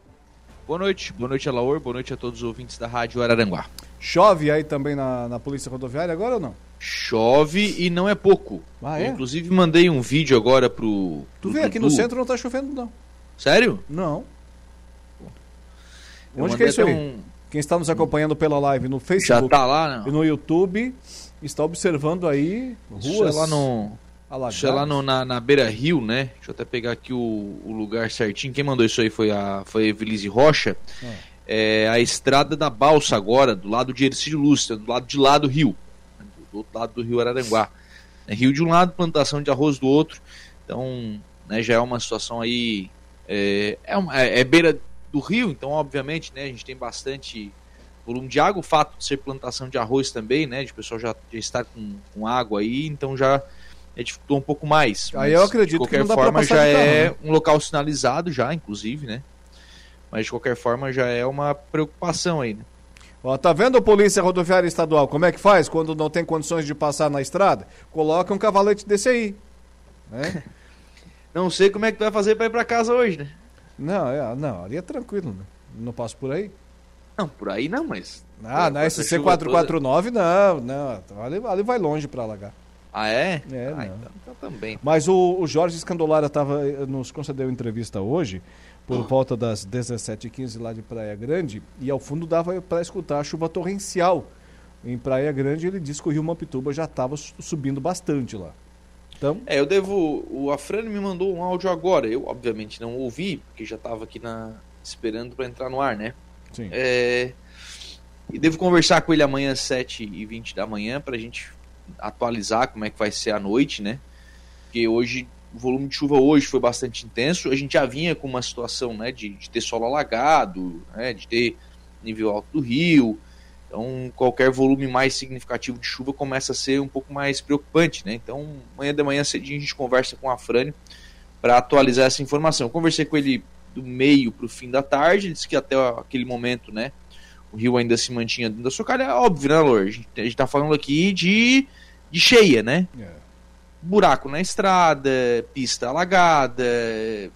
Boa noite, boa noite, Alaor, boa noite a todos os ouvintes da Rádio Araranguá. Chove aí também na, na Polícia Rodoviária agora ou não? Chove e não é pouco. Ah, é? inclusive mandei um vídeo agora pro. Tu vê, aqui no centro não tá chovendo, não. Sério? Não. Eu Onde que é isso aí? Um... Quem está nos acompanhando pela live no Facebook Já tá lá, não? e no YouTube está observando aí ruas. lá no isso é lá no, na, na Beira Rio, né? Deixa eu até pegar aqui o, o lugar certinho. Quem mandou isso aí foi a, foi a Evelise Rocha. É. é. a estrada da Balsa agora, do lado de Ercílio Lúcia, do lado de lá do rio. Do outro lado do rio Araranguá. É rio de um lado, plantação de arroz do outro. Então, né, já é uma situação aí. É, é, uma, é, é beira do rio, então, obviamente, né, a gente tem bastante volume de água. O fato de ser plantação de arroz também, né? De pessoal já, já estar com, com água aí, então já é, dificultou um pouco mais. Aí eu acredito de qualquer que forma já carro, é né? um local sinalizado já, inclusive, né? Mas de qualquer forma já é uma preocupação aí, né? Ó, tá vendo a Polícia Rodoviária Estadual? Como é que faz quando não tem condições de passar na estrada? Coloca um cavalete desse aí. Né? não sei como é que tu vai fazer para ir para casa hoje, né? Não, é, não, ali é tranquilo, né? Não passo por aí. Não, por aí não, mas. Ah, na SC449 não, não. Ali, ali vai longe para alagar. Ah, é? É, ah, então, então, também. Mas o, o Jorge Escandolara tava, nos concedeu entrevista hoje, por volta das 17h15 lá de Praia Grande, e ao fundo dava para escutar a chuva torrencial. Em Praia Grande, ele disse que o Rio Mampituba já estava subindo bastante lá. Então... É, eu devo. O Afrânio me mandou um áudio agora. Eu, obviamente, não ouvi, porque já estava aqui na, esperando para entrar no ar, né? Sim. É, e devo conversar com ele amanhã às 7h20 da manhã para a gente atualizar como é que vai ser a noite, né? Porque hoje o volume de chuva hoje foi bastante intenso. A gente já vinha com uma situação, né, de, de ter solo alagado, né, de ter nível alto do rio. Então, qualquer volume mais significativo de chuva começa a ser um pouco mais preocupante, né? Então, amanhã de manhã cedinho a gente conversa com a Frane para atualizar essa informação. Eu conversei com ele do meio para o fim da tarde, ele disse que até aquele momento, né, o rio ainda se mantinha dentro da sua calha, é óbvio, né, Lor? A gente, a gente tá falando aqui de, de cheia, né? É. Buraco na estrada, pista alagada,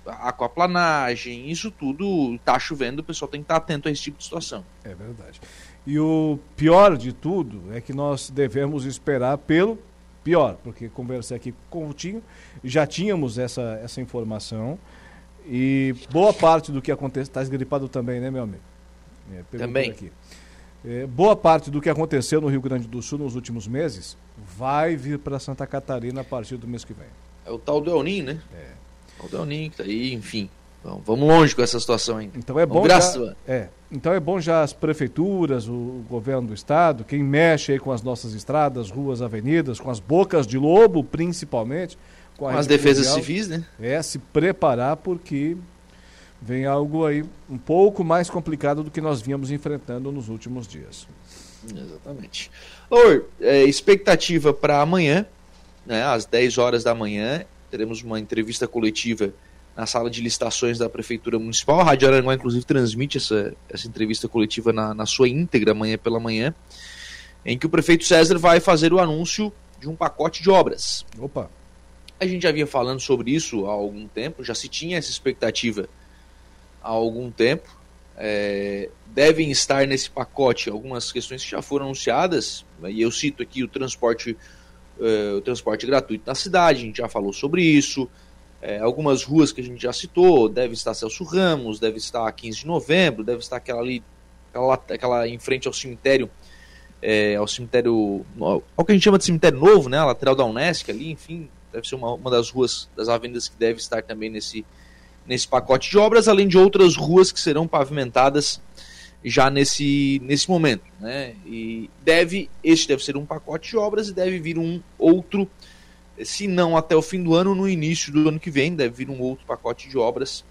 aquaplanagem, isso tudo tá chovendo, o pessoal tem que estar tá atento a esse tipo de situação. É verdade. E o pior de tudo é que nós devemos esperar pelo pior, porque conversei aqui com o Coutinho, já tínhamos essa, essa informação e boa parte do que acontece, está esgripado também, né, meu amigo? É, Também. É, boa parte do que aconteceu no Rio Grande do Sul nos últimos meses vai vir para Santa Catarina a partir do mês que vem. É o tal do El Ninho, né? É. O El Ninho que tá aí, enfim. Bom, vamos longe com essa situação ainda. Então é bom. Já, é, então é bom já as prefeituras, o governo do estado, quem mexe aí com as nossas estradas, ruas, avenidas, com as bocas de lobo, principalmente. Com, com as defesas civis, né? É, se preparar porque vem algo aí um pouco mais complicado do que nós vínhamos enfrentando nos últimos dias. Exatamente. Or, é, expectativa para amanhã, né, às 10 horas da manhã, teremos uma entrevista coletiva na sala de licitações da Prefeitura Municipal. A Rádio Aranguá, inclusive, transmite essa, essa entrevista coletiva na, na sua íntegra amanhã pela manhã, em que o prefeito César vai fazer o anúncio de um pacote de obras. Opa! A gente já vinha falando sobre isso há algum tempo, já se tinha essa expectativa há algum tempo. É, devem estar nesse pacote algumas questões que já foram anunciadas, e eu cito aqui o transporte, uh, o transporte gratuito na cidade, a gente já falou sobre isso, é, algumas ruas que a gente já citou, deve estar Celso Ramos, deve estar 15 de novembro, deve estar aquela ali, aquela, aquela em frente ao cemitério, é, ao cemitério, ao que a gente chama de cemitério novo, né, a lateral da Unesc ali, enfim, deve ser uma, uma das ruas, das avenidas que deve estar também nesse, nesse pacote de obras, além de outras ruas que serão pavimentadas já nesse, nesse momento, né, e deve, este deve ser um pacote de obras e deve vir um outro se não até o fim do ano, no início do ano que vem, deve vir um outro pacote de obras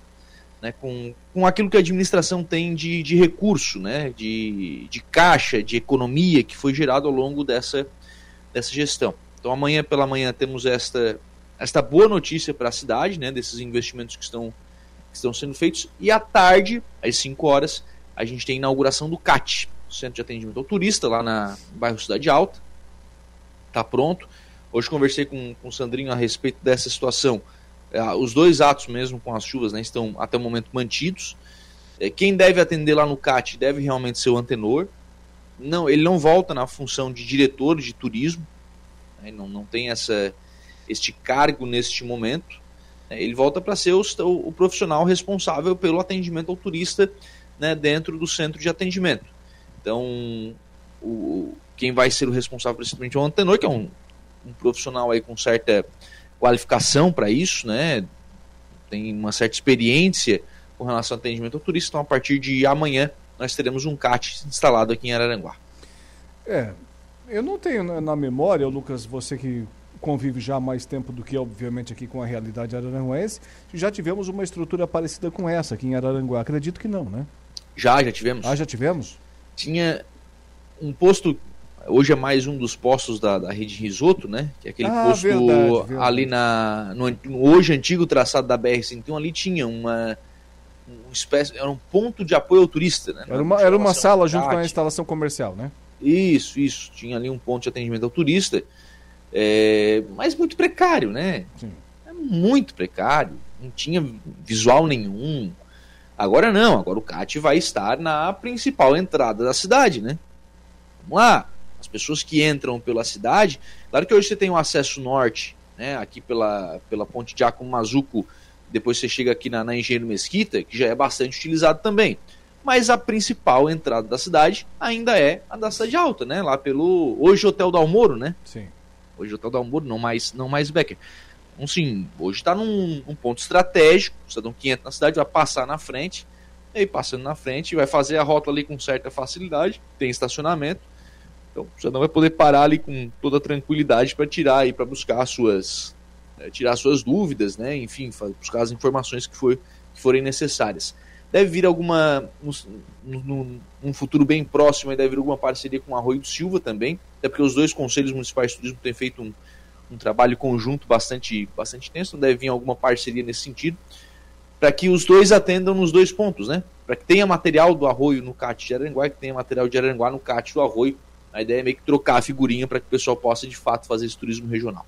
né, com, com aquilo que a administração tem de, de recurso, né, de, de caixa, de economia que foi gerado ao longo dessa, dessa gestão. Então amanhã pela manhã temos esta, esta boa notícia para a cidade, né, desses investimentos que estão, que estão sendo feitos, e à tarde, às 5 horas, a gente tem a inauguração do CAT, Centro de Atendimento ao Turista, lá na, no bairro Cidade Alta. Está pronto. Hoje conversei com, com o Sandrinho a respeito dessa situação. É, os dois atos mesmo com as chuvas né, estão até o momento mantidos. É, quem deve atender lá no CAT deve realmente ser o antenor. Não, ele não volta na função de diretor de turismo. Né, não, não tem essa, este cargo neste momento. Né, ele volta para ser o, o, profissional responsável pelo atendimento ao turista né, dentro do centro de atendimento. Então, o, quem vai ser o responsável principalmente é o antenor, que é um um profissional aí com certa qualificação para isso, né? Tem uma certa experiência com relação ao atendimento ao turista. Então, a partir de amanhã, nós teremos um CAT instalado aqui em Araranguá. É, eu não tenho na memória, Lucas, você que convive já há mais tempo do que, obviamente, aqui com a realidade araranguense, já tivemos uma estrutura parecida com essa aqui em Araranguá. Acredito que não, né? Já, já tivemos. Ah, já tivemos? Tinha um posto Hoje é mais um dos postos da, da rede Risoto, né? Que é aquele ah, posto verdade, verdade. ali na, no, no, hoje antigo traçado da BR-101, ali tinha uma, uma espécie, era um ponto de apoio ao turista, né? Era uma, era uma sala junto com a instalação comercial, né? Isso, isso. Tinha ali um ponto de atendimento ao turista, é, mas muito precário, né? Sim. É muito precário, não tinha visual nenhum. Agora não, agora o CAT vai estar na principal entrada da cidade, né? Vamos lá, as pessoas que entram pela cidade, claro que hoje você tem o um acesso norte, né, aqui pela, pela ponte de Giacomo Mazuco, depois você chega aqui na, na Engenheiro Mesquita, que já é bastante utilizado também. Mas a principal entrada da cidade ainda é a da Cidade Alta, né? Lá pelo. Hoje Hotel do Almoro, né? Sim. Hoje Hotel do Almoro, não mais, não mais Becker. Então, sim, hoje está num, ponto estratégico. O que entra na cidade vai passar na frente. E aí, passando na frente, vai fazer a rota ali com certa facilidade. Tem estacionamento. Então você não vai poder parar ali com toda tranquilidade para tirar e para buscar suas é, tirar suas dúvidas, né? Enfim, buscar as informações que, for, que forem necessárias. Deve vir alguma num, futuro bem próximo, deve vir alguma parceria com o Arroio do Silva também, até porque os dois conselhos municipais de turismo têm feito um, um trabalho conjunto bastante bastante tenso, então deve vir alguma parceria nesse sentido para que os dois atendam nos dois pontos, né? Para que tenha material do Arroio no CAT de Aranguá e que tenha material de Aranguá no CAT do Arroio a ideia é meio que trocar a figurinha para que o pessoal possa de fato fazer esse turismo regional.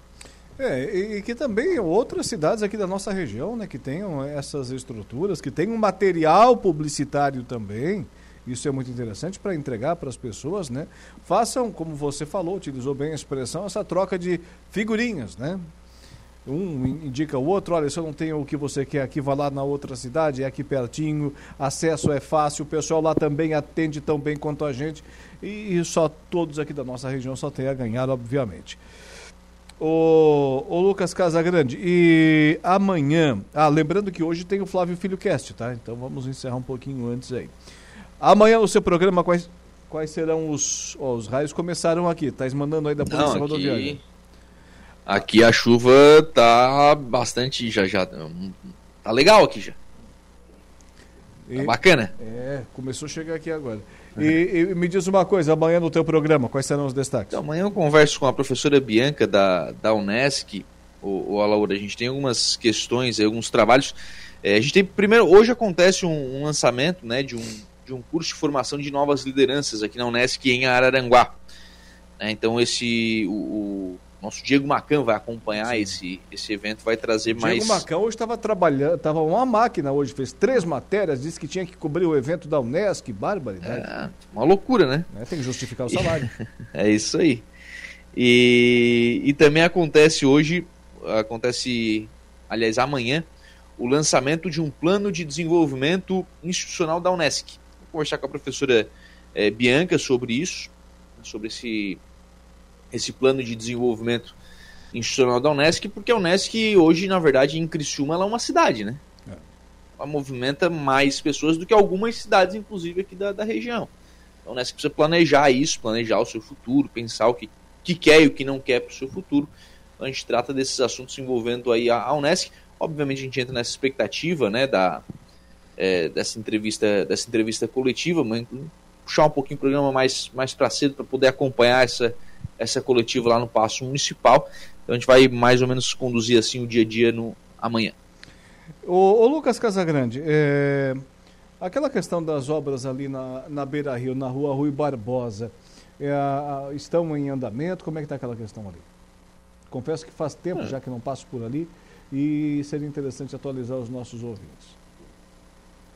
É, e que também outras cidades aqui da nossa região, né, que tenham essas estruturas, que tenham material publicitário também. Isso é muito interessante para entregar para as pessoas, né? Façam, como você falou, utilizou bem a expressão, essa troca de figurinhas, né? Um indica o outro, olha, se eu não tenho o que você quer aqui, vá lá na outra cidade, é aqui pertinho, acesso é fácil, o pessoal lá também atende tão bem quanto a gente e só todos aqui da nossa região só tem a ganhar, obviamente. O, o Lucas Casagrande, e amanhã, ah, lembrando que hoje tem o Flávio Filho Cast, tá? Então vamos encerrar um pouquinho antes aí. Amanhã no seu programa, quais, quais serão os, oh, os raios começaram aqui, tá mandando aí da Polícia Não, aqui, Rodoviária. Aqui a chuva tá bastante, já, já, tá legal aqui já. Tá e, bacana. É, começou a chegar aqui agora. E, e, me diz uma coisa, amanhã no teu programa, quais serão os destaques? Então, amanhã eu converso com a professora Bianca da, da Unesc, o, o Alaura, a gente tem algumas questões, alguns trabalhos. É, a gente tem, primeiro, hoje acontece um, um, lançamento né, de, um, de um curso de formação de novas lideranças aqui na Unesc em Araranguá. É, então esse, o, nosso Diego Macan vai acompanhar esse, esse evento, vai trazer Diego mais. Diego Macan hoje estava trabalhando, estava uma máquina hoje, fez três matérias, disse que tinha que cobrir o evento da Unesc, barbaridade. É, uma loucura, né? É, tem que justificar o salário. é isso aí. E, e também acontece hoje, acontece, aliás, amanhã, o lançamento de um plano de desenvolvimento institucional da Unesc. Conversar com a professora é, Bianca sobre isso, sobre esse esse plano de desenvolvimento institucional da Unesc, porque a Unesc hoje, na verdade, em Criciúma, ela é uma cidade, né? É. Ela movimenta mais pessoas do que algumas cidades, inclusive aqui da, da região. Então, a Unesc precisa planejar isso, planejar o seu futuro, pensar o que, que quer e o que não quer para o seu futuro. Então, a gente trata desses assuntos envolvendo aí a, a Unesc. Obviamente, a gente entra nessa expectativa, né, da, é, dessa entrevista dessa entrevista coletiva, mas puxar um pouquinho o programa mais, mais para cedo para poder acompanhar essa essa coletiva lá no Paço Municipal. Então a gente vai mais ou menos conduzir assim o dia a dia no amanhã. O, o Lucas Casagrande, é, aquela questão das obras ali na, na Beira Rio, na rua Rui Barbosa, é, estão em andamento? Como é que está aquela questão ali? Confesso que faz tempo é. já que não passo por ali e seria interessante atualizar os nossos ouvintes.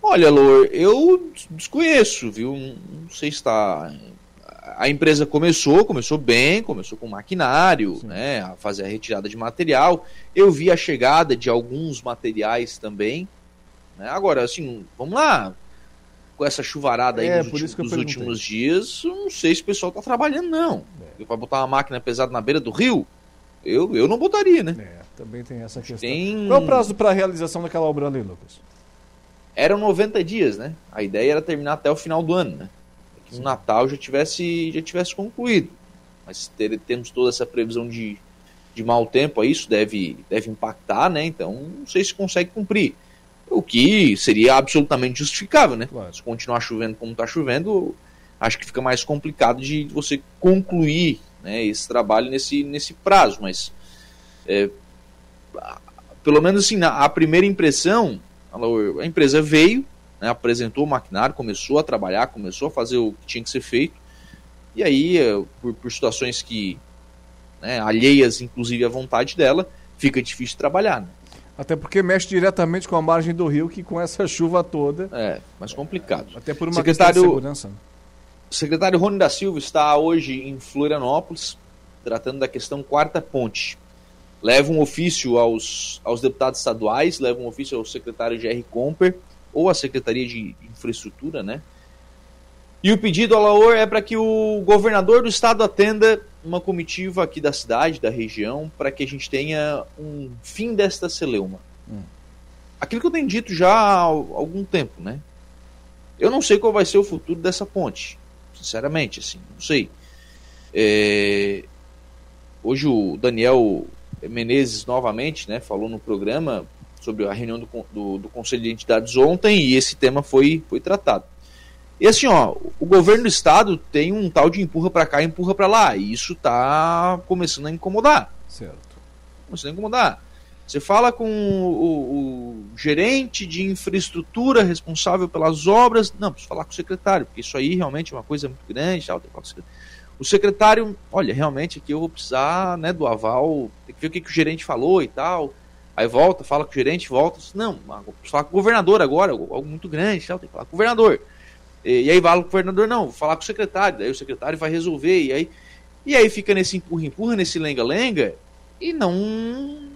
Olha, Lor, eu desconheço, viu? Não sei se está a empresa começou, começou bem, começou com maquinário, Sim. né, a fazer a retirada de material. Eu vi a chegada de alguns materiais também. Né? Agora, assim, vamos lá, com essa chuvarada aí é, nos últimos, dos últimos dias, não sei se o pessoal está trabalhando, não. É. Vai botar uma máquina pesada na beira do rio? Eu, eu não botaria, né? É, também tem essa questão. Tem... Qual é o prazo para a realização daquela obra ali, Lucas? Eram 90 dias, né? A ideia era terminar até o final do ano, né? que o Natal já tivesse, já tivesse concluído. Mas ter, temos toda essa previsão de, de mau tempo, isso deve, deve impactar, né? Então não sei se consegue cumprir. O que seria absolutamente justificável, né? Claro. Se continuar chovendo como está chovendo, acho que fica mais complicado de você concluir né, esse trabalho nesse, nesse prazo. Mas é, pelo menos assim, a primeira impressão, a empresa veio, né, apresentou o maquinário, começou a trabalhar, começou a fazer o que tinha que ser feito. E aí, eh, por, por situações que né, alheias, inclusive, à vontade dela, fica difícil trabalhar. Né? Até porque mexe diretamente com a margem do rio, que com essa chuva toda. É, mais complicado. Até por uma secretário, questão de segurança. O secretário Rony da Silva está hoje em Florianópolis, tratando da questão quarta ponte. Leva um ofício aos, aos deputados estaduais, leva um ofício ao secretário Jerry Comper ou a Secretaria de Infraestrutura, né? E o pedido ao Laor é para que o governador do estado atenda uma comitiva aqui da cidade, da região, para que a gente tenha um fim desta celeuma. Hum. Aquilo que eu tenho dito já há algum tempo, né? Eu não sei qual vai ser o futuro dessa ponte, sinceramente, assim, não sei. É... Hoje o Daniel Menezes novamente, né, falou no programa sobre a reunião do, do, do, Conselho de Entidades ontem e esse tema foi, foi tratado. E assim, ó, o governo do estado tem um tal de empurra para cá, empurra para lá, e isso está começando a incomodar. Certo. Começando a incomodar. Você fala com o, o, gerente de infraestrutura responsável pelas obras, não, preciso falar com o secretário, porque isso aí realmente é uma coisa muito grande, tal, tem que falar com o secretário. O secretário, olha, realmente aqui eu vou precisar né, do aval, tem que ver o que, que o gerente falou e tal. Aí volta, fala com o gerente, volta. Não, preciso falar com o governador agora, algo muito grande, tal, tem que falar com o governador. E, e aí fala com o governador, não, vou falar com o secretário, daí o secretário vai resolver, e aí, e aí fica nesse empurra-empurra, nesse lenga-lenga, e não,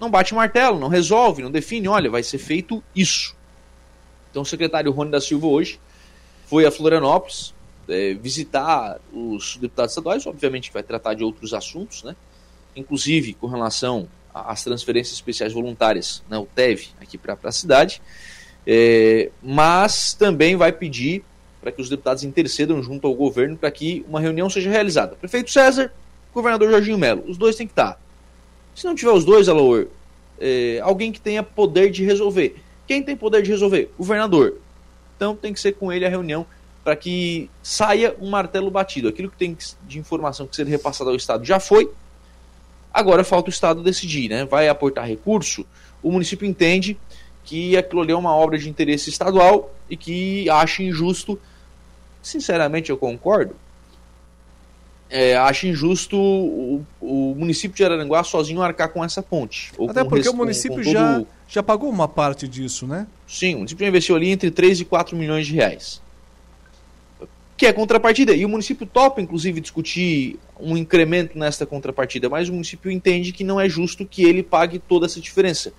não bate martelo, não resolve, não define, olha, vai ser feito isso. Então o secretário Rony da Silva hoje foi a Florianópolis é, visitar os deputados estaduais, obviamente vai tratar de outros assuntos, né? inclusive com relação às transferências especiais voluntárias, né, o TEV, aqui para a cidade, é, mas também vai pedir para que os deputados intercedam junto ao governo para que uma reunião seja realizada. Prefeito César, governador Jorginho Melo, os dois têm que estar. Se não tiver os dois, Alaor, é, alguém que tenha poder de resolver. Quem tem poder de resolver? Governador. Então tem que ser com ele a reunião para que saia um martelo batido. Aquilo que tem de informação que ser repassado ao Estado já foi. Agora falta o Estado decidir, né? Vai aportar recurso. O município entende que aquilo ali é uma obra de interesse estadual e que acha injusto. Sinceramente, eu concordo. É, acho injusto o, o, município de Araranguá sozinho arcar com essa ponte. Até porque o município com, com já, todo... já pagou uma parte disso, né? Sim, o município já investiu ali entre 3 e 4 milhões de reais. Que é contrapartida. E o município topa, inclusive, discutir um incremento nesta contrapartida, mas o município entende que não é justo que ele pague toda essa diferença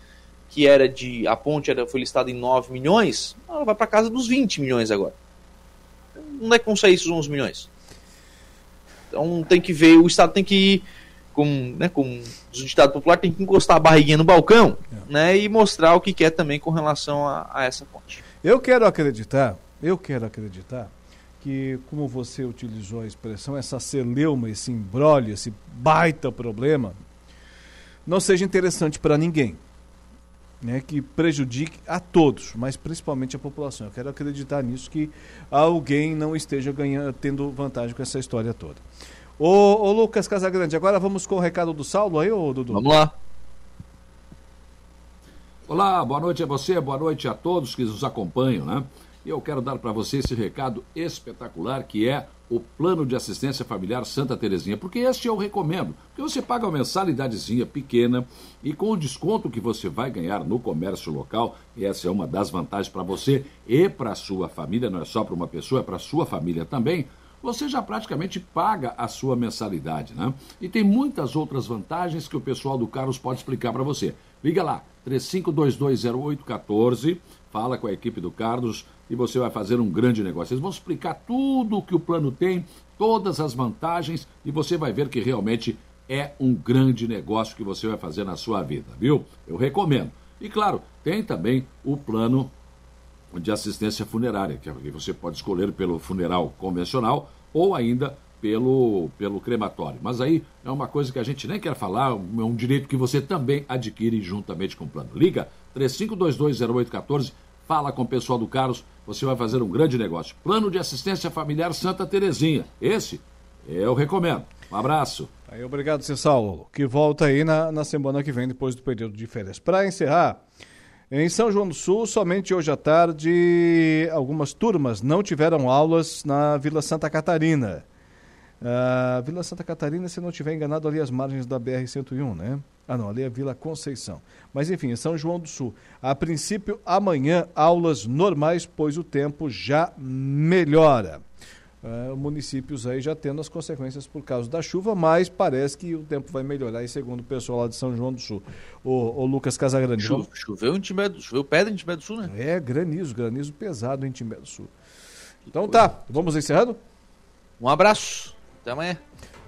que era de. A ponte era, foi listada em 9 milhões, ela vai para casa dos 20 milhões agora. Não é que vão sair esses 11 milhões. Então tem que ver, o Estado tem que ir, com, né, com o ditado popular, tem que encostar a barriguinha no balcão é. né, e mostrar o que quer também com relação a, a essa ponte. Eu quero acreditar, eu quero acreditar que, como você utilizou a expressão, essa celeuma, esse embrólio, esse baita problema, não seja interessante para ninguém né, que prejudique a todos, mas principalmente a população. Eu quero acreditar nisso, que alguém não esteja ganhando, tendo vantagem com essa história toda. Ô, ô Lucas Casagrande, agora vamos com o recado do Saulo aí, ô Dudu? Vamos lá. Olá, boa noite a você, boa noite a todos que nos acompanham, né? E eu quero dar para você esse recado espetacular que é o Plano de Assistência Familiar Santa Terezinha, porque este eu recomendo. Porque você paga uma mensalidadezinha pequena e com o desconto que você vai ganhar no comércio local, essa é uma das vantagens para você e para sua família, não é só para uma pessoa, é para sua família também, você já praticamente paga a sua mensalidade, né? E tem muitas outras vantagens que o pessoal do Carlos pode explicar para você. Liga lá, 35220814, fala com a equipe do Carlos e você vai fazer um grande negócio. Eles vão explicar tudo o que o plano tem, todas as vantagens e você vai ver que realmente é um grande negócio que você vai fazer na sua vida, viu? Eu recomendo. E claro, tem também o plano de assistência funerária, que você pode escolher pelo funeral convencional ou ainda pelo, pelo crematório. Mas aí é uma coisa que a gente nem quer falar, é um direito que você também adquire juntamente com o plano. Liga 35220814 Fala com o pessoal do Carlos, você vai fazer um grande negócio. Plano de assistência familiar Santa Terezinha. Esse eu recomendo. Um abraço. Aí, obrigado, seu Saulo, que volta aí na, na semana que vem, depois do período de férias. Para encerrar, em São João do Sul, somente hoje à tarde, algumas turmas não tiveram aulas na Vila Santa Catarina. Uh, Vila Santa Catarina, se não estiver enganado, ali as margens da BR-101, né? Ah, não, ali é Vila Conceição. Mas enfim, em São João do Sul. A princípio, amanhã, aulas normais, pois o tempo já melhora. Uh, municípios aí já tendo as consequências por causa da chuva, mas parece que o tempo vai melhorar, e segundo o pessoal lá de São João do Sul. O, o Lucas Casagrande. Chu, choveu em Timbé do Choveu pedra em Timbé do Sul, né? É, granizo, granizo pesado em Timbé do Sul. Então tá, vamos encerrando? Um abraço. Até amanhã.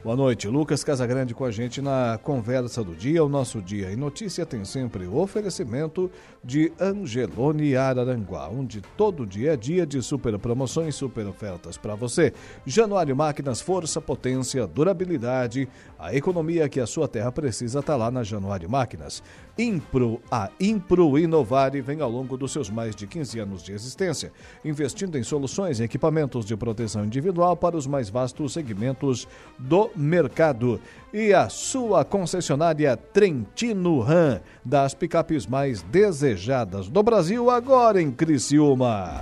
Boa noite, Lucas Casagrande com a gente na conversa do dia. O nosso dia em notícia tem sempre o oferecimento de Angelone Araranguá, onde todo dia é dia de super promoções, super ofertas para você. Januário Máquinas, força, potência, durabilidade, a economia que a sua terra precisa está lá na Januário Máquinas. Impro, a Impro Inovare vem ao longo dos seus mais de 15 anos de existência, investindo em soluções e equipamentos de proteção individual para os mais vastos segmentos do mercado. E a sua concessionária Trentino Ram, das picapes mais desejadas do Brasil, agora em Criciúma.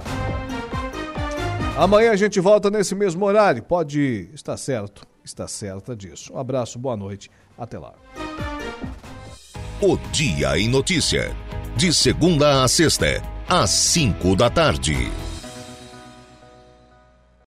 Amanhã a gente volta nesse mesmo horário. Pode estar certo, está certa disso. Um abraço, boa noite, até lá. O Dia em Notícia. De segunda a sexta, às cinco da tarde.